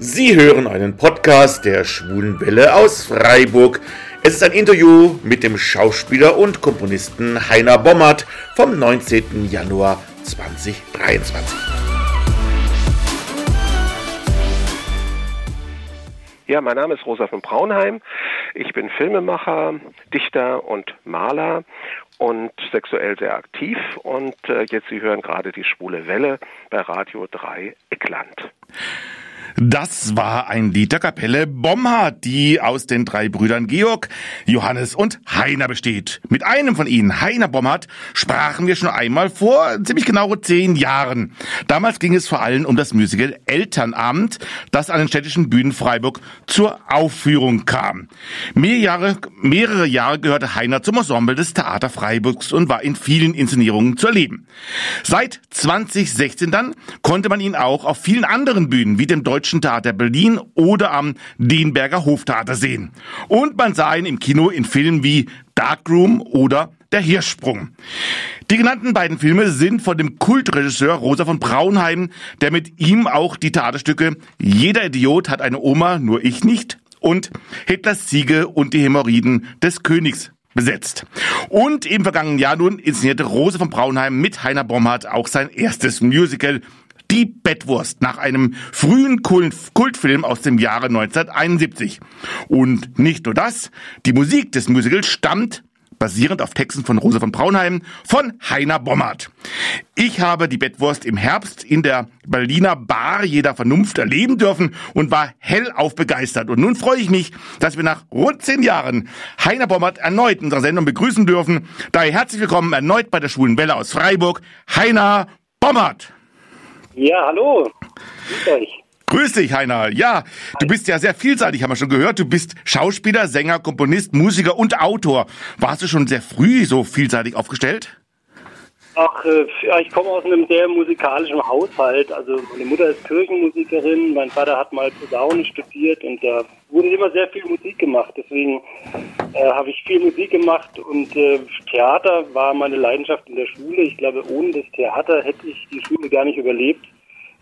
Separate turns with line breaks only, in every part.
Sie hören einen Podcast der Schwulen Welle aus Freiburg. Es ist ein Interview mit dem Schauspieler und Komponisten Heiner Bommert vom 19. Januar 2023.
Ja, mein Name ist Rosa von Braunheim. Ich bin Filmemacher, Dichter und Maler und sexuell sehr aktiv. Und äh, jetzt Sie hören gerade die Schwule Welle bei Radio 3 Eckland.
Das war ein Lied der Kapelle Bomhard, die aus den drei Brüdern Georg, Johannes und Heiner besteht. Mit einem von ihnen, Heiner Bomhard, sprachen wir schon einmal vor ziemlich genau zehn Jahren. Damals ging es vor allem um das Musical Elternabend, das an den städtischen Bühnen Freiburg zur Aufführung kam. Mehrere Jahre, mehrere Jahre gehörte Heiner zum Ensemble des Theater Freiburgs und war in vielen Inszenierungen zu erleben. Seit 2016 dann konnte man ihn auch auf vielen anderen Bühnen wie dem Deutschen Deutschen Theater Berlin oder am Dienberger Hoftheater sehen. Und man sah ihn im Kino in Filmen wie Darkroom oder Der Hirschsprung. Die genannten beiden Filme sind von dem Kultregisseur Rosa von Braunheim, der mit ihm auch die Theaterstücke Jeder Idiot hat eine Oma, nur ich nicht und Hitlers Siege und die Hämorrhoiden des Königs besetzt. Und im vergangenen Jahr nun inszenierte Rose von Braunheim mit Heiner Bomhardt auch sein erstes Musical die Bettwurst nach einem frühen Kultfilm aus dem Jahre 1971. Und nicht nur das, die Musik des Musicals stammt basierend auf Texten von Rose von Braunheim, von Heiner Bommert. Ich habe die Bettwurst im Herbst in der Berliner Bar jeder Vernunft erleben dürfen und war hellauf begeistert. Und nun freue ich mich, dass wir nach rund zehn Jahren Heiner Bommert erneut in unserer Sendung begrüßen dürfen. Daher herzlich willkommen erneut bei der Schwulen Welle aus Freiburg, Heiner Bommert.
Ja, hallo. Grüß euch.
Grüß dich, Heiner. Ja, du bist ja sehr vielseitig, haben wir schon gehört. Du bist Schauspieler, Sänger, Komponist, Musiker und Autor. Warst du schon sehr früh so vielseitig aufgestellt?
Ach, äh, ja, ich komme aus einem sehr musikalischen Haushalt. Also meine Mutter ist Kirchenmusikerin, mein Vater hat mal Posaune studiert und da wurde immer sehr viel Musik gemacht. Deswegen äh, habe ich viel Musik gemacht und äh, Theater war meine Leidenschaft in der Schule. Ich glaube, ohne das Theater hätte ich die Schule gar nicht überlebt.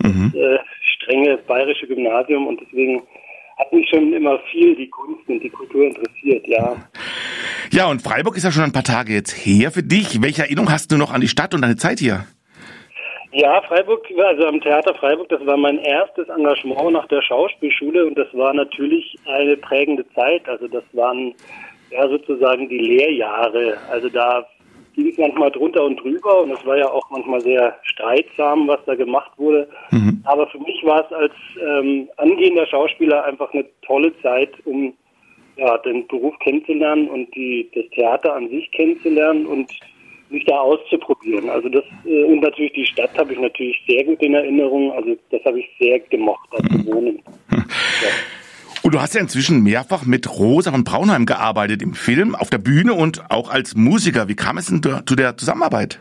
Mhm. Äh, strenge bayerische Gymnasium und deswegen hat mich schon immer viel die Kunst und die Kultur interessiert, ja.
Ja, und Freiburg ist ja schon ein paar Tage jetzt her für dich. Welche Erinnerung hast du noch an die Stadt und deine Zeit hier?
Ja, Freiburg, also am Theater Freiburg, das war mein erstes Engagement nach der Schauspielschule und das war natürlich eine prägende Zeit. Also das waren ja sozusagen die Lehrjahre. Also da ging es manchmal drunter und drüber und es war ja auch manchmal sehr streitsam, was da gemacht wurde. Mhm. Aber für mich war es als ähm, angehender Schauspieler einfach eine tolle Zeit, um ja, den Beruf kennenzulernen und die, das Theater an sich kennenzulernen und mich da auszuprobieren. Also das äh, und natürlich die Stadt habe ich natürlich sehr gut in Erinnerung. Also das habe ich sehr gemocht, da zu wohnen. Ja.
Und du hast ja inzwischen mehrfach mit Rosa von Braunheim gearbeitet im Film, auf der Bühne und auch als Musiker. Wie kam es denn zu der Zusammenarbeit?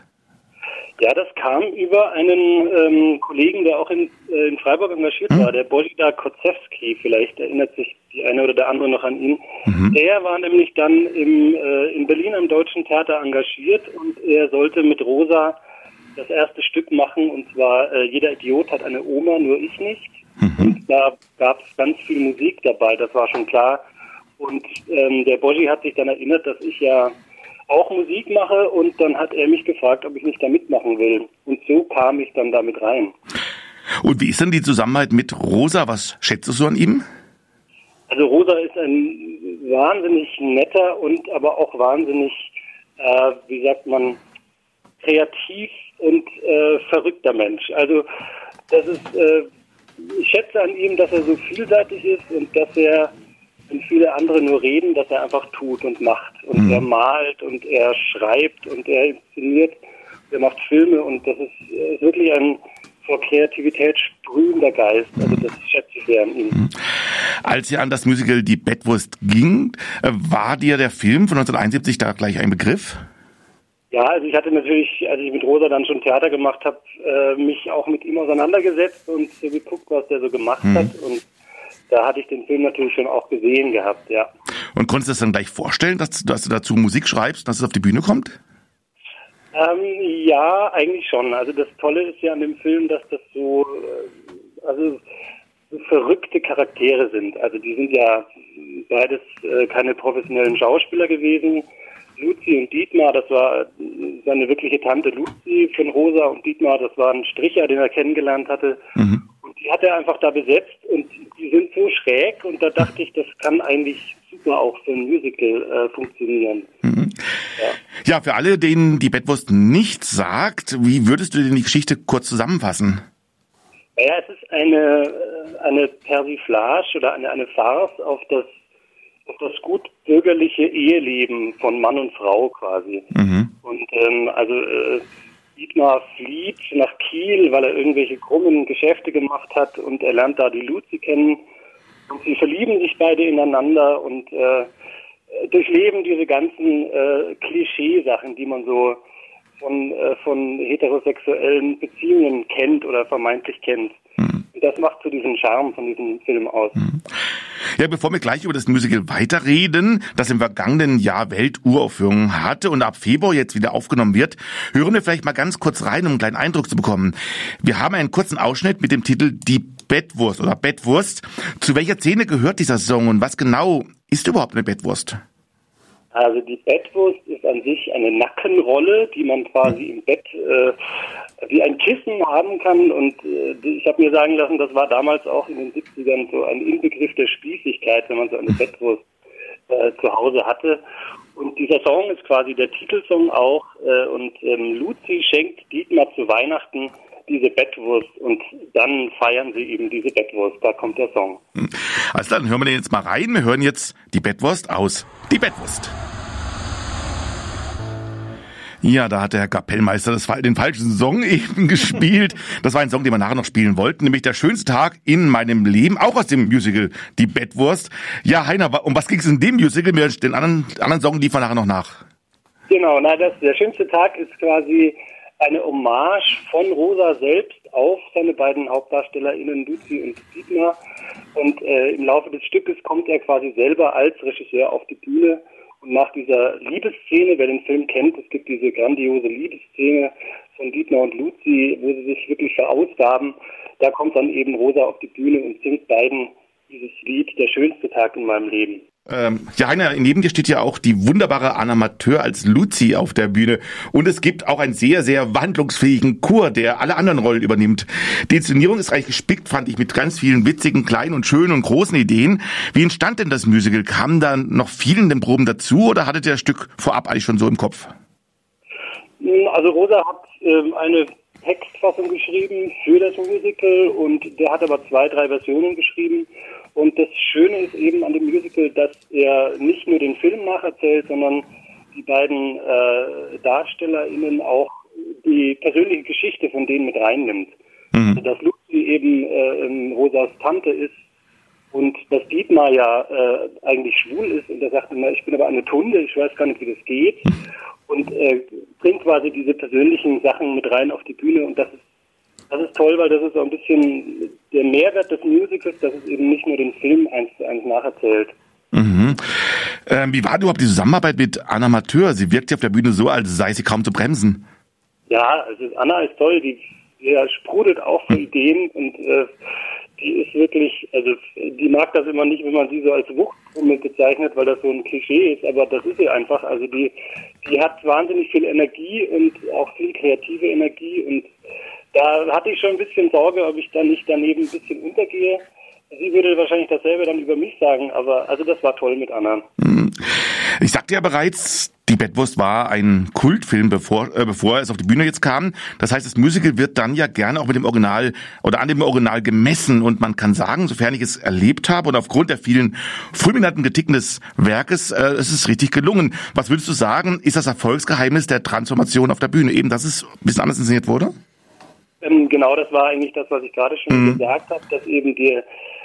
Ja, das kam über einen ähm, Kollegen, der auch in, äh, in Freiburg engagiert mhm. war, der Bojida Kotzewski. Vielleicht erinnert sich die eine oder der andere noch an ihn. Mhm. Der war nämlich dann im, äh, in Berlin am Deutschen Theater engagiert und er sollte mit Rosa das erste Stück machen und zwar äh, Jeder Idiot hat eine Oma, nur ich nicht. Mhm. Und da gab es ganz viel Musik dabei, das war schon klar. Und ähm, der Boji hat sich dann erinnert, dass ich ja auch Musik mache und dann hat er mich gefragt, ob ich nicht da mitmachen will. Und so kam ich dann damit rein.
Und wie ist denn die Zusammenarbeit mit Rosa? Was schätzt du so an ihm?
Also Rosa ist ein wahnsinnig netter und aber auch wahnsinnig, äh, wie sagt man, kreativ und äh, verrückter Mensch. Also das ist, äh, ich schätze an ihm, dass er so vielseitig ist und dass er wenn viele andere nur reden, dass er einfach tut und macht. Und mhm. er malt und er schreibt und er inszeniert, er macht Filme und das ist, ist wirklich ein vor Kreativität sprühender Geist. Also das schätze ich sehr an ihm. Mhm.
Als ihr an das Musical Die Bettwurst ging, äh, war dir der Film von 1971 da gleich ein Begriff?
Ja, also ich hatte natürlich, als ich mit Rosa dann schon Theater gemacht habe, äh, mich auch mit ihm auseinandergesetzt und so geguckt, was der so gemacht mhm. hat. Und da hatte ich den Film natürlich schon auch gesehen gehabt, ja.
Und konntest du das dann gleich vorstellen, dass, dass du dazu Musik schreibst, dass es auf die Bühne kommt?
Ähm, ja, eigentlich schon. Also das Tolle ist ja an dem Film, dass das so, äh, also so verrückte Charaktere sind. Also die sind ja beides äh, keine professionellen Schauspieler gewesen. Luzi und Dietmar, das war seine wirkliche Tante Luzi von Rosa und Dietmar, das war ein Stricher, den er kennengelernt hatte. Mhm. Und die hat er einfach da besetzt und die sind so schräg und da dachte ich, das kann eigentlich super auch für ein Musical äh, funktionieren.
Mhm. Ja. ja, für alle, denen die Bettwurst nichts sagt, wie würdest du denn die Geschichte kurz zusammenfassen?
Naja, es ist eine, äh, eine Persiflage oder eine, eine Farce auf das, auf das gut bürgerliche Eheleben von Mann und Frau quasi. Mhm. Und ähm, also äh, Dietmar flieht nach Kiel, weil er irgendwelche krummen Geschäfte gemacht hat und er lernt da die Luzi kennen. Und sie verlieben sich beide ineinander und äh, durchleben diese ganzen äh, Klischeesachen, die man so von, äh, von heterosexuellen Beziehungen kennt oder vermeintlich kennt. Das macht so diesen Charme von diesem Film aus. Mhm.
Ja, bevor wir gleich über das Musical weiterreden, das im vergangenen Jahr Welturaufführung hatte und ab Februar jetzt wieder aufgenommen wird, hören wir vielleicht mal ganz kurz rein, um einen kleinen Eindruck zu bekommen. Wir haben einen kurzen Ausschnitt mit dem Titel Die Bettwurst oder Bettwurst. Zu welcher Szene gehört dieser Song und was genau ist überhaupt eine Bettwurst?
Also die Bettwurst ist an sich eine Nackenrolle, die man quasi im Bett äh, wie ein Kissen haben kann. Und äh, ich habe mir sagen lassen, das war damals auch in den 70ern so ein Inbegriff der Spießigkeit, wenn man so eine Bettwurst äh, zu Hause hatte. Und dieser Song ist quasi der Titelsong auch. Äh, und ähm, Luzi schenkt Dietmar zu Weihnachten diese Bettwurst und dann feiern sie eben diese Bettwurst. Da kommt der Song.
Hm. Also dann hören wir den jetzt mal rein. Wir hören jetzt die Bettwurst aus. Die Bettwurst. Ja, da hat der Kapellmeister das, den falschen Song eben gespielt. Das war ein Song, den wir nachher noch spielen wollten, nämlich der schönste Tag in meinem Leben, auch aus dem Musical Die Bettwurst. Ja, Heiner, um was ging es in dem Musical? Den anderen, anderen Song liefern nachher noch nach.
Genau, na, das, der schönste Tag ist quasi eine Hommage von Rosa selbst auf seine beiden HauptdarstellerInnen Luzi und Dietmar. Und äh, im Laufe des Stückes kommt er quasi selber als Regisseur auf die Bühne. Und nach dieser Liebesszene, wer den Film kennt, es gibt diese grandiose Liebesszene von Dietmar und Luzi, wo sie sich wirklich verausgaben, da kommt dann eben Rosa auf die Bühne und singt beiden Lied, der schönste Tag in meinem Leben.
Ähm, ja, Heiner, neben dir steht ja auch die wunderbare Anamateur als Luzi auf der Bühne. Und es gibt auch einen sehr, sehr wandlungsfähigen Chor, der alle anderen Rollen übernimmt. Die Inszenierung ist reich gespickt, fand ich, mit ganz vielen witzigen, kleinen und schönen und großen Ideen. Wie entstand denn das Musical? Kam da noch viel in den Proben dazu oder hattet ihr das Stück vorab eigentlich schon so im Kopf?
Also Rosa hat ähm, eine Textfassung geschrieben für das Musical und der hat aber zwei, drei Versionen geschrieben. Und das Schöne ist eben an dem Musical, dass er nicht nur den Film nacherzählt, sondern die beiden äh, DarstellerInnen auch die persönliche Geschichte von denen mit reinnimmt. Mhm. Also, dass Lucy eben äh, Rosas Tante ist und dass Dietmar ja äh, eigentlich schwul ist und er sagt immer, ich bin aber eine Tunde, ich weiß gar nicht, wie das geht. Und äh, bringt quasi diese persönlichen Sachen mit rein auf die Bühne und das ist das ist toll, weil das ist so ein bisschen der Mehrwert des Musicals, dass es eben nicht nur den Film eins zu eins nacherzählt.
Mhm. Ähm, wie war überhaupt die Zusammenarbeit mit Anna Mateur? Sie wirkt ja auf der Bühne so, als sei sie kaum zu bremsen.
Ja, also Anna ist toll, die, die sprudelt auch für Ideen und äh, die ist wirklich, also die mag das immer nicht, wenn man sie so als Wuchtrummel bezeichnet, weil das so ein Klischee ist, aber das ist sie einfach. Also die, die hat wahnsinnig viel Energie und auch viel kreative Energie und da hatte ich schon ein bisschen Sorge, ob ich da nicht daneben ein bisschen untergehe. Sie würde wahrscheinlich dasselbe dann über mich sagen, aber also das war toll mit Anna. Hm.
Ich sagte ja bereits, die Bettwurst war ein Kultfilm, bevor, äh, bevor es auf die Bühne jetzt kam. Das heißt, das Musical wird dann ja gerne auch mit dem Original oder an dem Original gemessen. Und man kann sagen, sofern ich es erlebt habe und aufgrund der vielen fulminanten Kritiken des Werkes, äh, es ist richtig gelungen. Was würdest du sagen, ist das Erfolgsgeheimnis der Transformation auf der Bühne? Eben, dass es ein bisschen anders inszeniert wurde?
Ähm, genau, das war eigentlich das, was ich gerade schon mhm. gesagt habe, dass eben die,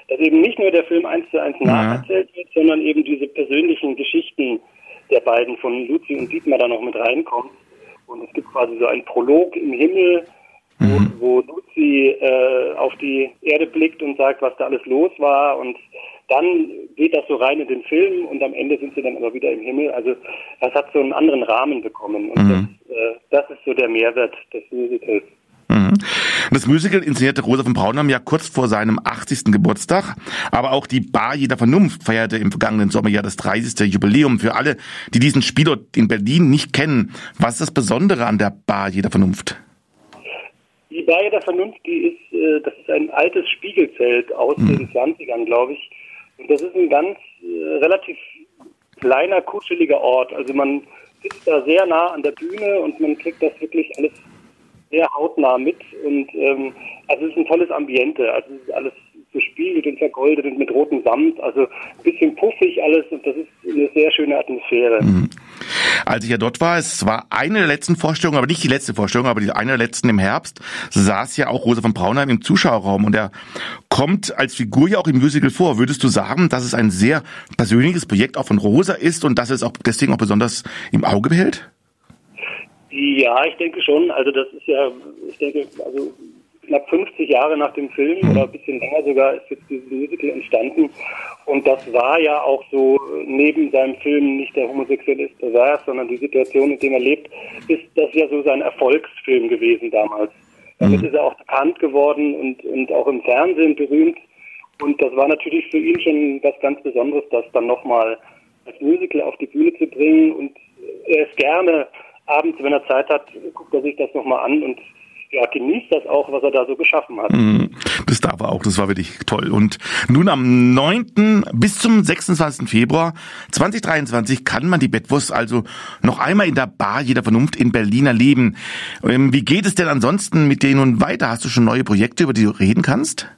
dass eben nicht nur der Film eins zu eins nacherzählt wird, sondern eben diese persönlichen Geschichten der beiden von Luzi und Dietmar da noch mit reinkommen. Und es gibt quasi so einen Prolog im Himmel, wo, mhm. wo Luzi äh, auf die Erde blickt und sagt, was da alles los war und dann geht das so rein in den Film und am Ende sind sie dann aber wieder im Himmel. Also das hat so einen anderen Rahmen bekommen und mhm. das, äh, das ist so der Mehrwert des Musicals.
Mhm. Das Musical inszenierte Rosa von Braunheim ja kurz vor seinem 80. Geburtstag, aber auch die Bar jeder Vernunft feierte im vergangenen Sommer ja das 30. Jubiläum. Für alle, die diesen Spielort in Berlin nicht kennen, was ist das Besondere an der Bar jeder Vernunft?
Die Bar jeder Vernunft, die ist, äh, das ist ein altes Spiegelzelt aus mhm. den 20ern, glaube ich. Und das ist ein ganz äh, relativ kleiner, kuscheliger Ort. Also man sitzt da sehr nah an der Bühne und man kriegt das wirklich alles sehr hautnah mit. Und ähm, also es ist ein tolles Ambiente. Also es ist alles bespiegelt und vergoldet und mit rotem Samt. Also ein bisschen puffig alles und das ist eine sehr schöne Atmosphäre. Mhm.
Als ich ja dort war, es war eine der letzten Vorstellungen, aber nicht die letzte Vorstellung, aber die eine der letzten im Herbst, saß ja auch Rosa von Braunheim im Zuschauerraum und er kommt als Figur ja auch im Musical vor. Würdest du sagen, dass es ein sehr persönliches Projekt auch von Rosa ist und dass es auch deswegen auch besonders im Auge behält?
Ja, ich denke schon. Also das ist ja, ich denke, also knapp 50 Jahre nach dem Film mhm. oder ein bisschen länger sogar ist jetzt dieses Musical entstanden. Und das war ja auch so neben seinem Film nicht der homosexuelle ist pervers, sondern die Situation, in der er lebt, ist das ja so sein Erfolgsfilm gewesen damals. Damit mhm. ist er auch bekannt geworden und, und auch im Fernsehen berühmt. Und das war natürlich für ihn schon was ganz Besonderes, das dann nochmal als Musical auf die Bühne zu bringen. Und er ist gerne abends, wenn er Zeit hat, guckt er sich das nochmal an und ja, genießt das auch, was er da so geschaffen hat. Mhm.
Das darf er auch, das war wirklich toll. Und nun am 9. bis zum 26. Februar 2023 kann man die Bettwurst also noch einmal in der Bar jeder Vernunft in Berlin erleben. Ähm, wie geht es denn ansonsten mit denen nun weiter? Hast du schon neue Projekte, über die du reden kannst?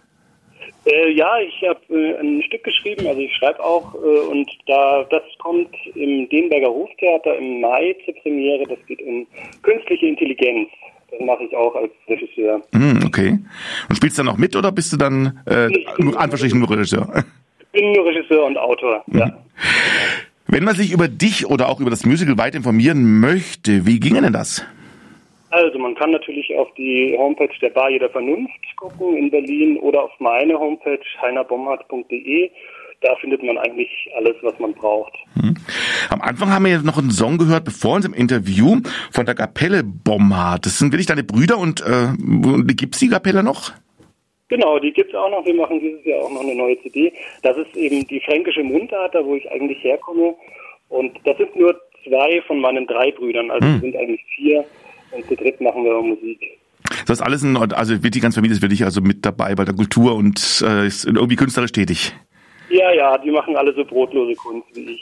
Äh, ja, ich habe äh, ein Stück geschrieben, also ich schreibe auch äh, und da das kommt im Denberger Hoftheater im Mai zur Premiere. Das geht um künstliche Intelligenz. Das mache ich auch als Regisseur.
Mm, okay. Und spielst du dann auch mit oder bist du dann äh, nur, anverschlichen nur Regisseur?
Ich bin nur Regisseur und Autor, mhm. ja.
Wenn man sich über dich oder auch über das Musical weit informieren möchte, wie ginge denn das?
Also man kann natürlich auf die Homepage der Bar jeder Vernunft gucken in Berlin oder auf meine Homepage heinerbomhardt.de da findet man eigentlich alles, was man braucht. Hm.
Am Anfang haben wir jetzt noch einen Song gehört, bevor uns im Interview von der Kapelle Bomhardt. Das sind wirklich deine Brüder und äh, gibt es die Kapelle noch?
Genau, die gibt es auch noch. Wir machen dieses Jahr auch noch eine neue CD. Das ist eben die fränkische Mundart, da wo ich eigentlich herkomme. Und das sind nur zwei von meinen drei Brüdern. Also hm. sind eigentlich vier. Und zu dritt machen wir Musik.
Das ist alles in, also wird die ganze Familie ist wirklich also mit dabei bei der Kultur und äh, ist irgendwie künstlerisch tätig.
Ja, ja, die machen alle so brotlose Kunst wie ich.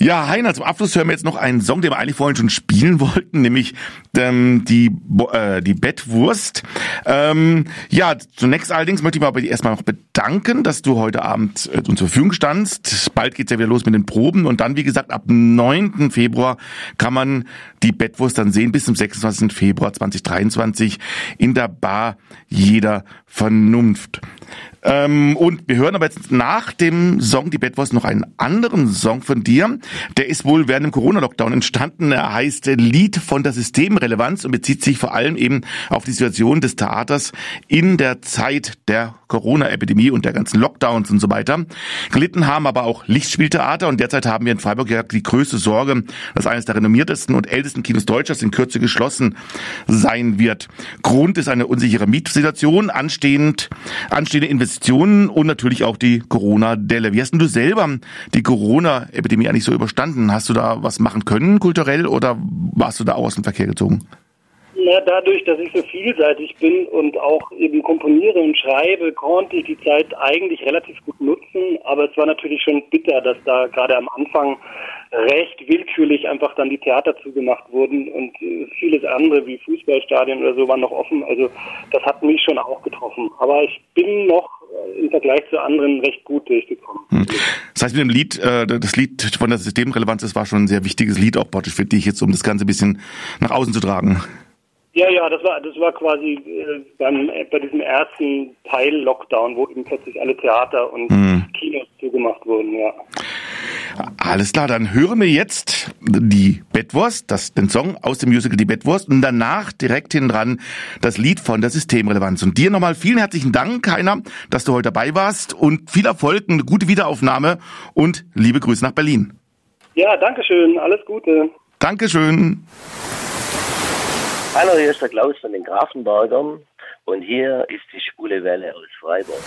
ja, Heiner, zum Abschluss hören wir jetzt noch einen Song, den wir eigentlich vorhin schon spielen wollten, nämlich ähm, die, äh, die Bettwurst. Ähm, ja, zunächst allerdings möchte ich mich aber erstmal noch bedanken, dass du heute Abend äh, uns zur Verfügung standst. Bald geht's ja wieder los mit den Proben und dann, wie gesagt, ab 9. Februar kann man die Bettwurst dann sehen bis zum 26. Februar 2023 in der Bar Jeder Vernunft. Ähm, und wir hören aber jetzt nach dem Song Die Bettwurst noch einen anderen Song von dir. Der ist wohl während dem Corona-Lockdown entstanden. Er heißt Lied von der Systemrelevanz und bezieht sich vor allem eben auf die Situation des Theaters in der Zeit der Corona-Epidemie und der ganzen Lockdowns und so weiter. Gelitten haben aber auch Lichtspieltheater und derzeit haben wir in Freiburg ja die größte Sorge, dass eines der renommiertesten und ältesten Kinos Deutschlands in Kürze geschlossen sein wird. Grund ist eine unsichere Mietsituation, anstehend, anstehende Investitionen und natürlich auch die Corona-Delle. Wie hast denn du selber die Corona-Epidemie eigentlich so überstanden? Hast du da was machen können kulturell oder warst du da auch aus dem Verkehr gezogen?
Na, dadurch, dass ich so vielseitig bin und auch eben komponiere und schreibe, konnte ich die Zeit eigentlich relativ gut nutzen. Aber es war natürlich schon bitter, dass da gerade am Anfang recht willkürlich einfach dann die Theater zugemacht wurden und äh, vieles andere wie Fußballstadien oder so waren noch offen. Also das hat mich schon auch getroffen. Aber ich bin noch im Vergleich zu anderen recht gut durchgekommen. Hm.
Das heißt, mit dem Lied, äh, das Lied von der Systemrelevanz, das war schon ein sehr wichtiges Lied auch praktisch für dich jetzt, um das Ganze ein bisschen nach außen zu tragen.
Ja, ja, das war das war quasi äh, beim bei diesem ersten Teil Lockdown, wo eben plötzlich alle Theater und mhm. Kinos zugemacht wurden, ja.
Alles klar, dann hören wir jetzt die Bettwurst, das, den Song aus dem Musical Die Bettwurst und danach direkt hinten dran das Lied von der Systemrelevanz. Und dir nochmal vielen herzlichen Dank, Heiner, dass du heute dabei warst und viel Erfolg, eine gute Wiederaufnahme und liebe Grüße nach Berlin.
Ja, danke schön, alles Gute.
Dankeschön.
Hallo, hier ist der Klaus von den Grafenbergern und hier ist die Schwule Welle aus Freiburg.